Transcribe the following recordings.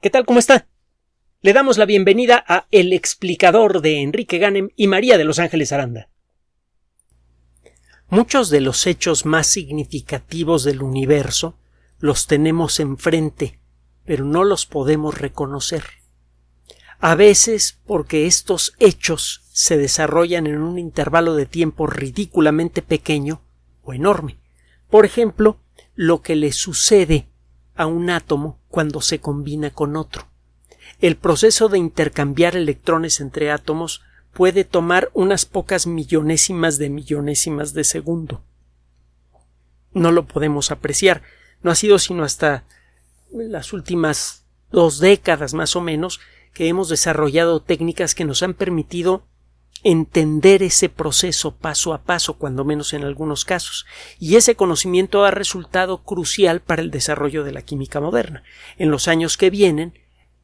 ¿Qué tal? ¿Cómo está? Le damos la bienvenida a El explicador de Enrique Ganem y María de Los Ángeles Aranda. Muchos de los hechos más significativos del universo los tenemos enfrente, pero no los podemos reconocer. A veces porque estos hechos se desarrollan en un intervalo de tiempo ridículamente pequeño o enorme. Por ejemplo, lo que le sucede a un átomo cuando se combina con otro. El proceso de intercambiar electrones entre átomos puede tomar unas pocas millonésimas de millonésimas de segundo. No lo podemos apreciar. No ha sido sino hasta las últimas dos décadas más o menos que hemos desarrollado técnicas que nos han permitido entender ese proceso paso a paso, cuando menos en algunos casos, y ese conocimiento ha resultado crucial para el desarrollo de la química moderna. En los años que vienen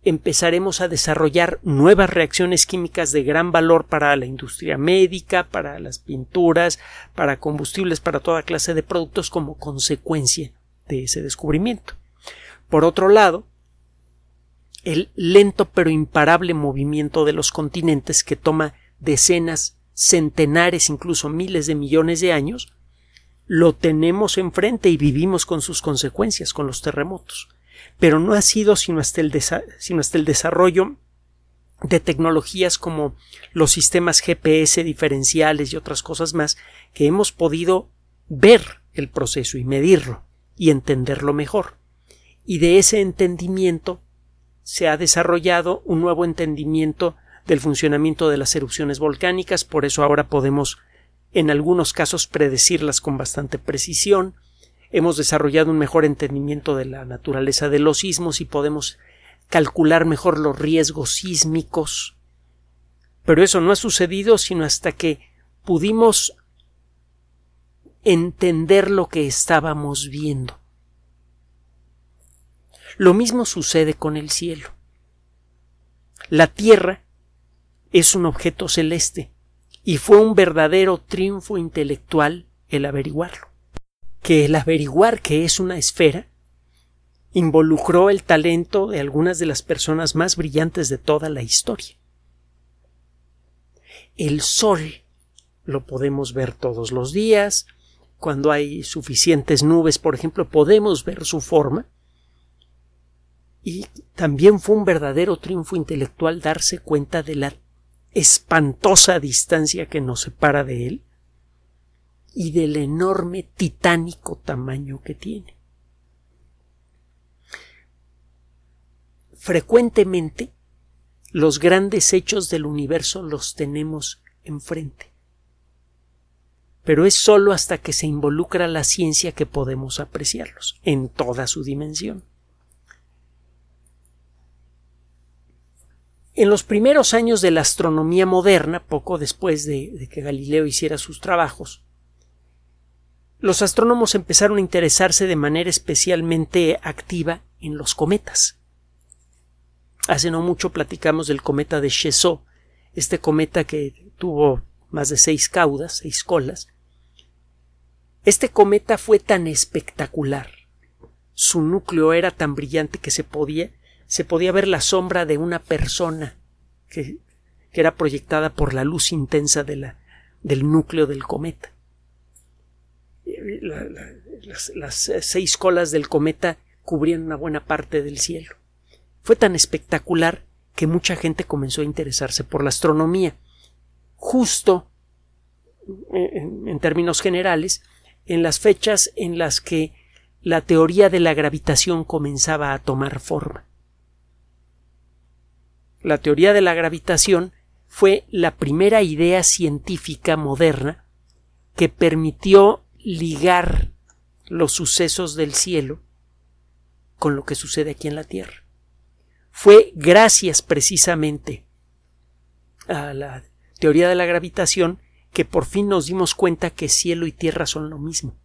empezaremos a desarrollar nuevas reacciones químicas de gran valor para la industria médica, para las pinturas, para combustibles, para toda clase de productos como consecuencia de ese descubrimiento. Por otro lado, el lento pero imparable movimiento de los continentes que toma decenas, centenares, incluso miles de millones de años, lo tenemos enfrente y vivimos con sus consecuencias, con los terremotos. Pero no ha sido sino hasta el, desarrollo de tecnologías como los sistemas GPS diferenciales y otras cosas más que hemos podido ver el proceso y medirlo y entenderlo mejor. Y de ese entendimiento se ha desarrollado un nuevo entendimiento del funcionamiento de las erupciones volcánicas, por eso ahora podemos en algunos casos predecirlas con bastante precisión. Hemos desarrollado un mejor entendimiento de la naturaleza de los sismos y podemos calcular mejor los riesgos sísmicos. Pero eso no ha sucedido sino hasta que pudimos entender lo que estábamos viendo. Lo mismo sucede con el cielo. La Tierra es un objeto celeste, y fue un verdadero triunfo intelectual el averiguarlo. Que el averiguar que es una esfera involucró el talento de algunas de las personas más brillantes de toda la historia. El sol lo podemos ver todos los días, cuando hay suficientes nubes, por ejemplo, podemos ver su forma, y también fue un verdadero triunfo intelectual darse cuenta de la espantosa distancia que nos separa de él y del enorme titánico tamaño que tiene. Frecuentemente los grandes hechos del universo los tenemos enfrente. Pero es sólo hasta que se involucra la ciencia que podemos apreciarlos en toda su dimensión. En los primeros años de la astronomía moderna, poco después de, que Galileo hiciera sus trabajos, los astrónomos empezaron a interesarse de manera especialmente activa en los cometas. Hace no mucho platicamos del cometa de Chezeau, este cometa que tuvo más de seis caudas, seis colas. Este cometa fue tan espectacular, su núcleo era tan brillante que se podía se podía ver la sombra de una persona que, era proyectada por la luz intensa del núcleo del cometa. las, seis colas del cometa cubrían una buena parte del cielo. Fue tan espectacular que mucha gente comenzó a interesarse por la astronomía. Justo, en términos generales, en las fechas en las que la teoría de la gravitación comenzaba a tomar forma la teoría de la gravitación fue la primera idea científica moderna que permitió ligar los sucesos del cielo con lo que sucede aquí en la Tierra. Fue gracias precisamente a la teoría de la gravitación que por fin nos dimos cuenta que cielo y tierra son lo mismo,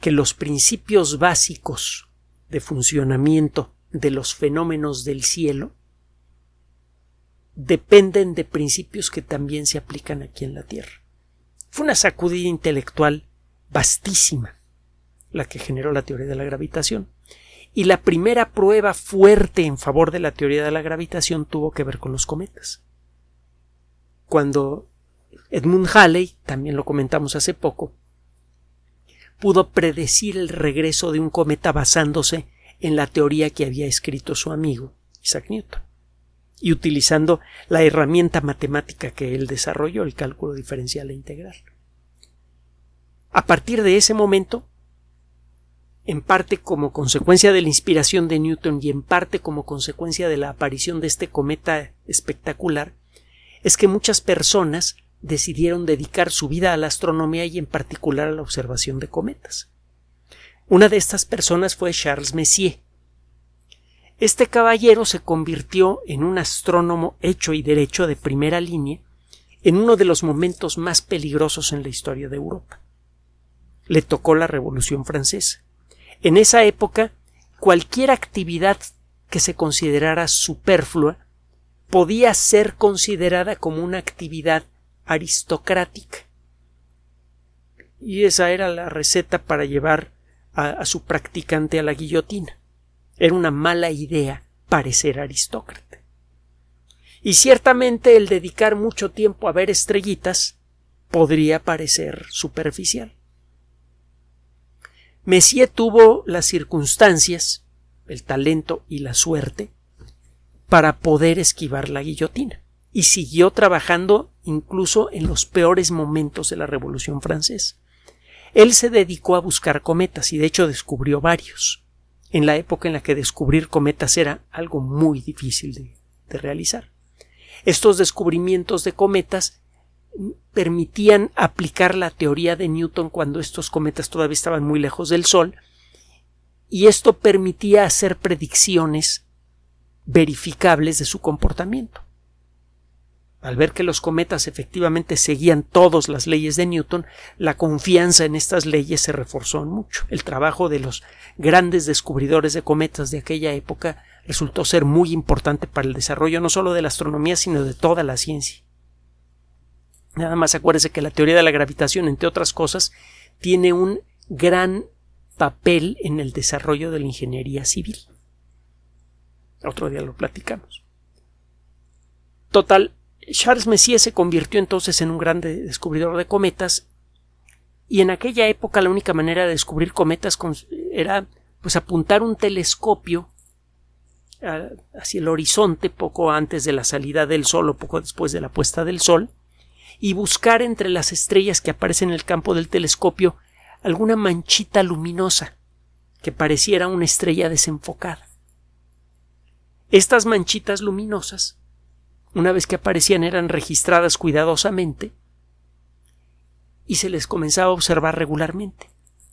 que los principios básicos de funcionamiento de los fenómenos del cielo dependen de principios que también se aplican aquí en la Tierra. Fue una sacudida intelectual vastísima la que generó la teoría de la gravitación. y la primera prueba fuerte en favor de la teoría de la gravitación tuvo que ver con los cometas. Cuando Edmund Halley, también lo comentamos hace poco, pudo predecir el regreso de un cometa basándose en la teoría que había escrito su amigo Isaac Newton y utilizando la herramienta matemática que él desarrolló, el cálculo diferencial e integral. A partir de ese momento, en parte como consecuencia de la inspiración de Newton y en parte como consecuencia de la aparición de este cometa espectacular, es que muchas personas decidieron dedicar su vida a la astronomía y en particular a la observación de cometas. Una de estas personas fue Charles Messier. Este caballero se convirtió en un astrónomo hecho y derecho de primera línea en uno de los momentos más peligrosos en la historia de Europa. Le tocó la Revolución Francesa. En esa época, cualquier actividad que se considerara superflua podía ser considerada como una actividad aristocrática. Y esa era la receta para llevar a, su practicante a la guillotina. Era una mala idea parecer aristócrata. Y ciertamente el dedicar mucho tiempo a ver estrellitas podría parecer superficial. Messier tuvo las circunstancias, el talento y la suerte para poder esquivar la guillotina y siguió trabajando incluso en los peores momentos de la Revolución Francesa. Él se dedicó a buscar cometas y de hecho descubrió varios, en la época en la que descubrir cometas era algo muy difícil de, de realizar. Estos descubrimientos de cometas permitían aplicar la teoría de Newton cuando estos cometas todavía estaban muy lejos del Sol, y esto permitía hacer predicciones verificables de su comportamiento. Al ver que los cometas efectivamente seguían todas las leyes de Newton, la confianza en estas leyes se reforzó mucho. El trabajo de los grandes descubridores de cometas de aquella época resultó ser muy importante para el desarrollo no solo de la astronomía, sino de toda la ciencia. Nada más acuérdese que la teoría de la gravitación, entre otras cosas, tiene un gran papel en el desarrollo de la ingeniería civil. Otro día lo platicamos. Total, Charles Messier se convirtió entonces en un gran descubridor de cometas y en aquella época la única manera de descubrir cometas era pues apuntar un telescopio hacia el horizonte poco antes de la salida del sol o poco después de la puesta del sol y buscar entre las estrellas que aparecen en el campo del telescopio alguna manchita luminosa que pareciera una estrella desenfocada. Estas manchitas luminosas una vez que aparecían eran registradas cuidadosamente y se les comenzaba a observar regularmente,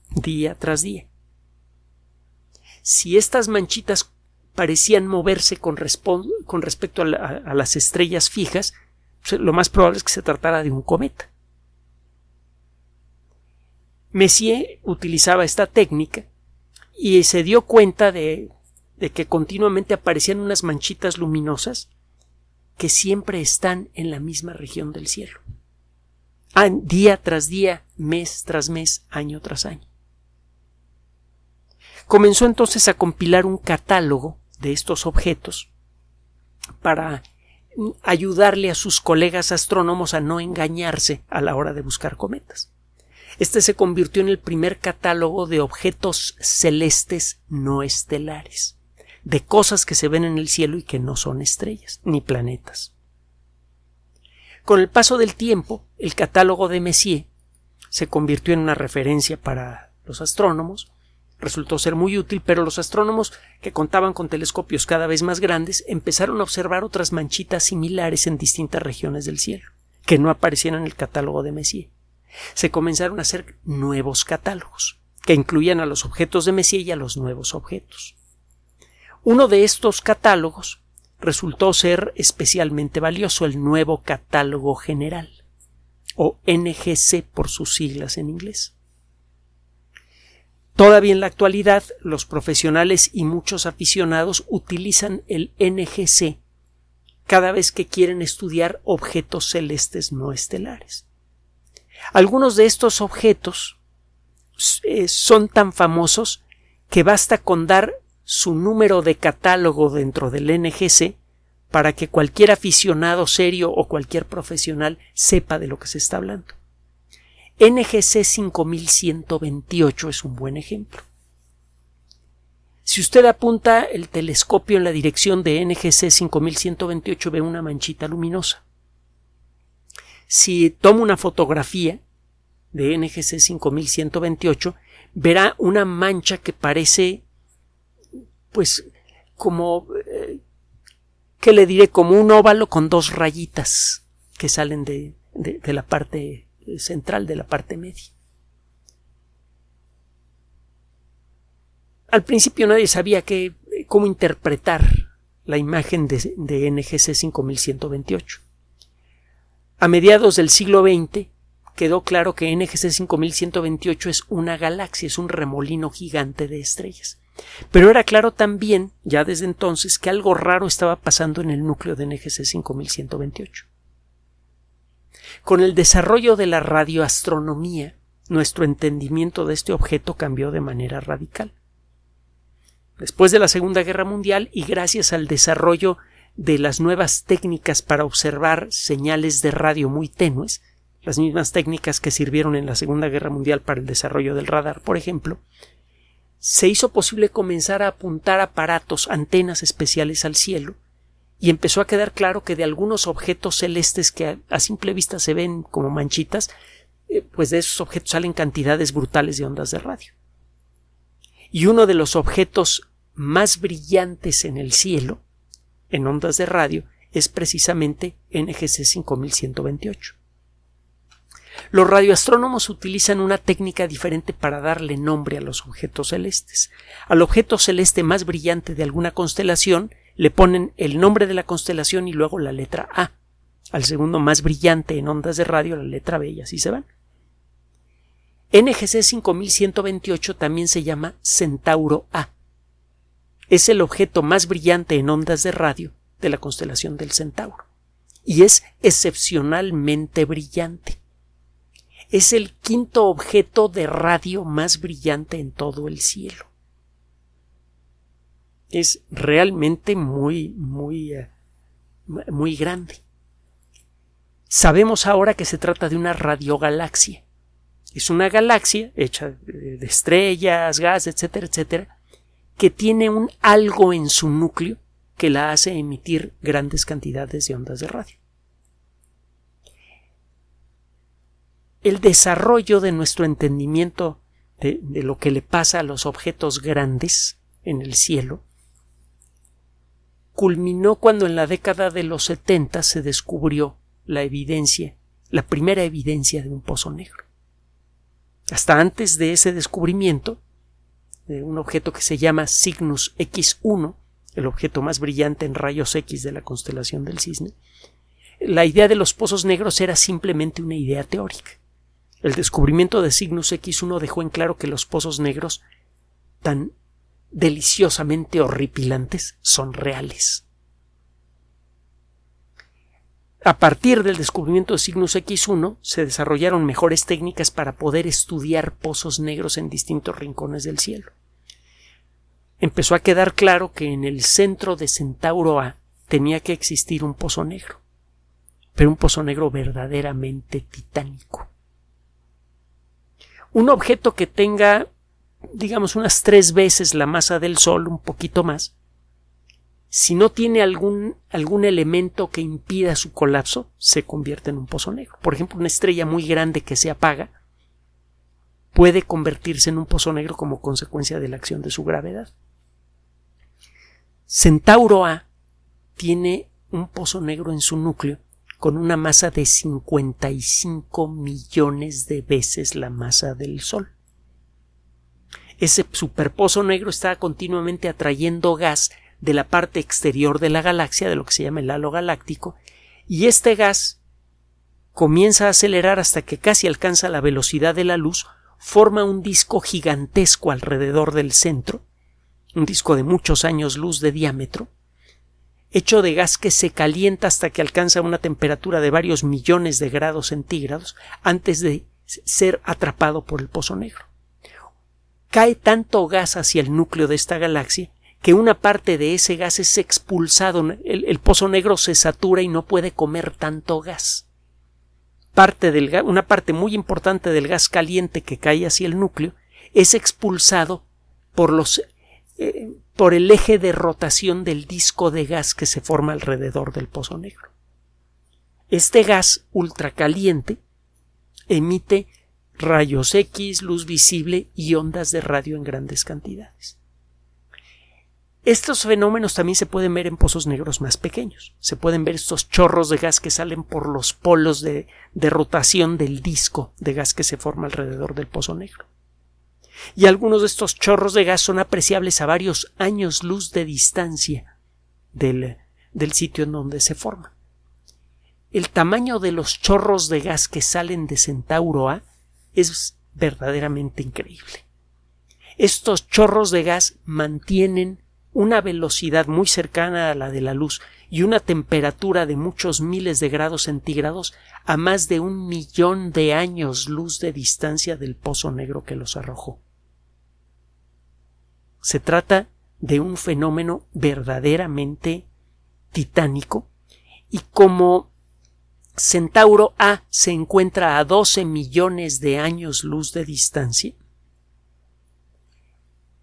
día tras día. Si estas manchitas parecían moverse con, respecto a, las estrellas fijas, pues, lo más probable es que se tratara de un cometa. Messier utilizaba esta técnica y se dio cuenta de que continuamente aparecían unas manchitas luminosas que siempre están en la misma región del cielo. Día tras día, mes tras mes, año tras año. Comenzó entonces a compilar un catálogo de estos objetos para ayudarle a sus colegas astrónomos a no engañarse a la hora de buscar cometas. Este se convirtió en el primer catálogo de objetos celestes no estelares de cosas que se ven en el cielo y que no son estrellas ni planetas. Con el paso del tiempo, el catálogo de Messier se convirtió en una referencia para los astrónomos, resultó ser muy útil, pero los astrónomos que contaban con telescopios cada vez más grandes empezaron a observar otras manchitas similares en distintas regiones del cielo, que no aparecían en el catálogo de Messier. Se comenzaron a hacer nuevos catálogos, que incluían a los objetos de Messier y a los nuevos objetos. Uno de estos catálogos resultó ser especialmente valioso, el nuevo catálogo general, o NGC por sus siglas en inglés. Todavía en la actualidad, los profesionales y muchos aficionados utilizan el NGC cada vez que quieren estudiar objetos celestes no estelares. Algunos de estos objetos eh, son tan famosos que basta con dar su número de catálogo dentro del NGC para que cualquier aficionado serio o cualquier profesional sepa de lo que se está hablando. NGC 5128 es un buen ejemplo. Si usted apunta el telescopio en la dirección de NGC 5128 ve una manchita luminosa. Si toma una fotografía de NGC 5128 verá una mancha que parece pues como eh, que le diré como un óvalo con dos rayitas que salen de, de la parte central de la parte media. Al principio nadie sabía que, cómo interpretar la imagen de, de NGC 5128. A mediados del siglo XX quedó claro que NGC 5128 es una galaxia, es un remolino gigante de estrellas. Pero era claro también, ya desde entonces, que algo raro estaba pasando en el núcleo de NGC 5128. Con el desarrollo de la radioastronomía, nuestro entendimiento de este objeto cambió de manera radical. Después de la Segunda Guerra Mundial y gracias al desarrollo de las nuevas técnicas para observar señales de radio muy tenues, las mismas técnicas que sirvieron en la Segunda Guerra Mundial para el desarrollo del radar, por ejemplo, se hizo posible comenzar a apuntar aparatos, antenas especiales al cielo, y empezó a quedar claro que de algunos objetos celestes que a, simple vista se ven como manchitas, eh, pues de esos objetos salen cantidades brutales de ondas de radio y uno de los objetos más brillantes en el cielo, en ondas de radio, es precisamente NGC 5128. Los radioastrónomos utilizan una técnica diferente para darle nombre a los objetos celestes. Al objeto celeste más brillante de alguna constelación le ponen el nombre de la constelación y luego la letra A. Al segundo más brillante en ondas de radio la letra B y así se van. NGC 5128 también se llama Centauro A. Es el objeto más brillante en ondas de radio de la constelación del Centauro y es excepcionalmente brillante. Es el quinto objeto de radio más brillante en todo el cielo. Es realmente muy, muy, eh, muy grande. Sabemos ahora que se trata de una radiogalaxia es una galaxia hecha de estrellas, gas, etcétera, etcétera, que tiene un algo en su núcleo que la hace emitir grandes cantidades de ondas de radio. El desarrollo de nuestro entendimiento de, lo que le pasa a los objetos grandes en el cielo culminó cuando en la década de los 70 se descubrió la evidencia, la primera evidencia de un pozo negro. Hasta antes de ese descubrimiento, de un objeto que se llama Cygnus X1, el objeto más brillante en rayos X de la constelación del cisne, la idea de los pozos negros era simplemente una idea teórica. El descubrimiento de Cygnus X1 dejó en claro que los pozos negros, tan deliciosamente horripilantes, son reales. A partir del descubrimiento de Cygnus X1 se desarrollaron mejores técnicas para poder estudiar pozos negros en distintos rincones del cielo. Empezó a quedar claro que en el centro de Centauro A tenía que existir un pozo negro, pero un pozo negro verdaderamente titánico. Un objeto que tenga, digamos, unas tres veces la masa del Sol, un poquito más, si no tiene algún, algún elemento que impida su colapso, se convierte en un pozo negro. Por ejemplo, una estrella muy grande que se apaga puede convertirse en un pozo negro como consecuencia de la acción de su gravedad. Centauro A tiene un pozo negro en su núcleo con una masa de 55 millones de veces la masa del Sol. Ese superpozo negro está continuamente atrayendo gas de la parte exterior de la galaxia, de lo que se llama el halo galáctico, y este gas comienza a acelerar hasta que casi alcanza la velocidad de la luz, forma un disco gigantesco alrededor del centro, un disco de muchos años luz de diámetro, hecho de gas que se calienta hasta que alcanza una temperatura de varios millones de grados centígrados antes de ser atrapado por el pozo negro. Cae tanto gas hacia el núcleo de esta galaxia que una parte de ese gas es expulsado, el, pozo negro se satura y no puede comer tanto gas. Parte del, una parte muy importante del gas caliente que cae hacia el núcleo es expulsado por los eh, por el eje de rotación del disco de gas que se forma alrededor del pozo negro. Este gas ultracaliente emite rayos X, luz visible y ondas de radio en grandes cantidades. Estos fenómenos también se pueden ver en pozos negros más pequeños. Se pueden ver estos chorros de gas que salen por los polos de, de, rotación del disco de gas que se forma alrededor del pozo negro. Y algunos de estos chorros de gas son apreciables a varios años luz de distancia del, del sitio en donde se forman. El tamaño de los chorros de gas que salen de Centauro A es verdaderamente increíble. Estos chorros de gas mantienen una velocidad muy cercana a la de la luz y una temperatura de muchos miles de grados centígrados a más de un millón de años luz de distancia del pozo negro que los arrojó. Se trata de un fenómeno verdaderamente titánico y como Centauro A se encuentra a 12 millones de años luz de distancia,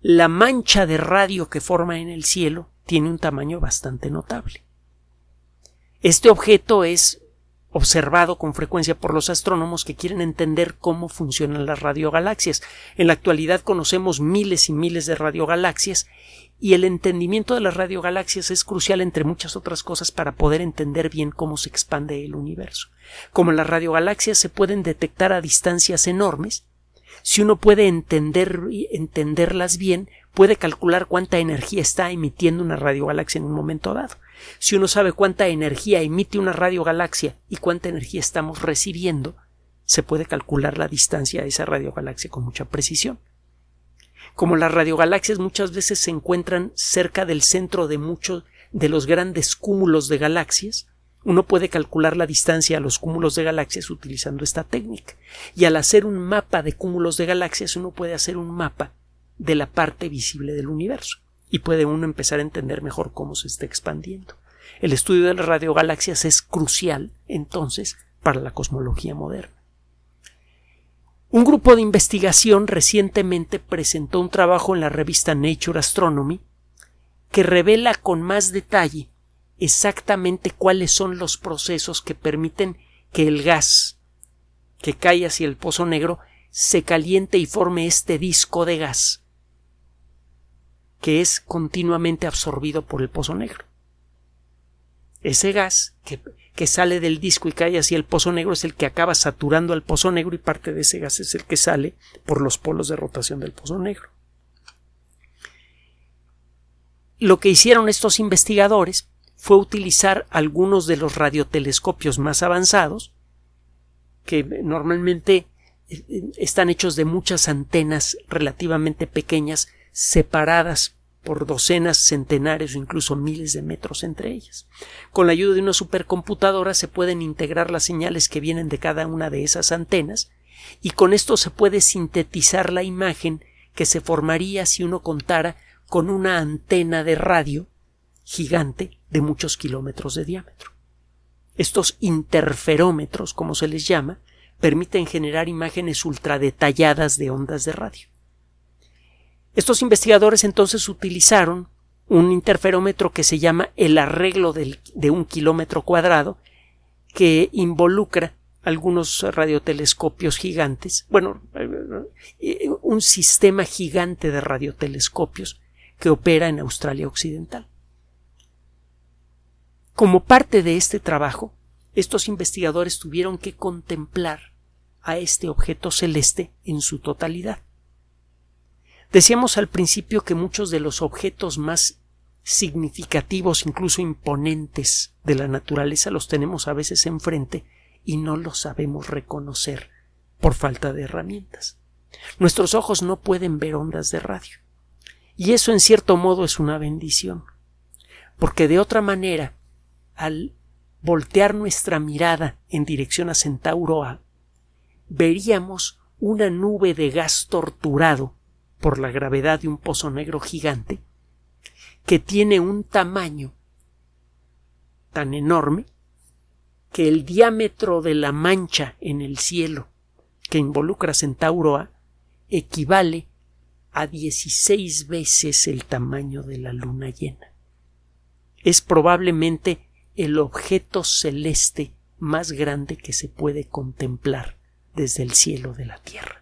la mancha de radio que forma en el cielo tiene un tamaño bastante notable. Este objeto es observado con frecuencia por los astrónomos que quieren entender cómo funcionan las radiogalaxias. En la actualidad conocemos miles y miles de radiogalaxias y el entendimiento de las radiogalaxias es crucial entre muchas otras cosas para poder entender bien cómo se expande el universo. Como las radiogalaxias se pueden detectar a distancias enormes, si uno puede entender, entenderlas bien, puede calcular cuánta energía está emitiendo una radiogalaxia en un momento dado. Si uno sabe cuánta energía emite una radiogalaxia y cuánta energía estamos recibiendo, se puede calcular la distancia a esa radiogalaxia con mucha precisión. Como las radiogalaxias muchas veces se encuentran cerca del centro de muchos de los grandes cúmulos de galaxias, uno puede calcular la distancia a los cúmulos de galaxias utilizando esta técnica. Y al hacer un mapa de cúmulos de galaxias, uno puede hacer un mapa de la parte visible del universo. Y puede uno empezar a entender mejor cómo se está expandiendo. El estudio de las radiogalaxias es crucial, entonces, para la cosmología moderna. Un grupo de investigación recientemente presentó un trabajo en la revista Nature Astronomy que revela con más detalle exactamente cuáles son los procesos que permiten que el gas que cae hacia el pozo negro se caliente y forme este disco de gas que es continuamente absorbido por el pozo negro. Ese gas que, que, sale del disco y cae hacia el pozo negro es el que acaba saturando al pozo negro y parte de ese gas es el que sale por los polos de rotación del pozo negro. Lo que hicieron estos investigadores fue utilizar algunos de los radiotelescopios más avanzados, que normalmente eh, están hechos de muchas antenas relativamente pequeñas, separadas por docenas, centenares o incluso miles de metros entre ellas. Con la ayuda de una supercomputadora se pueden integrar las señales que vienen de cada una de esas antenas y con esto se puede sintetizar la imagen que se formaría si uno contara con una antena de radio gigante de muchos kilómetros de diámetro. Estos interferómetros, como se les llama, permiten generar imágenes ultradetalladas de ondas de radio. Estos investigadores entonces utilizaron un interferómetro que se llama el arreglo de un kilómetro cuadrado, que involucra algunos radiotelescopios gigantes, bueno, eh, un sistema gigante de radiotelescopios que opera en Australia Occidental. Como parte de este trabajo, estos investigadores tuvieron que contemplar a este objeto celeste en su totalidad. Decíamos al principio que muchos de los objetos más significativos, incluso imponentes de la naturaleza, los tenemos a veces enfrente y no los sabemos reconocer por falta de herramientas. Nuestros ojos no pueden ver ondas de radio. Y eso en cierto modo es una bendición, porque de otra manera al voltear nuestra mirada en dirección a Centauro A, veríamos una nube de gas torturado por la gravedad de un pozo negro gigante que tiene un tamaño tan enorme que el diámetro de la mancha en el cielo que involucra Centauro A equivale a 16 veces el tamaño de la luna llena. Es probablemente el objeto celeste más grande que se puede contemplar desde el cielo de la Tierra.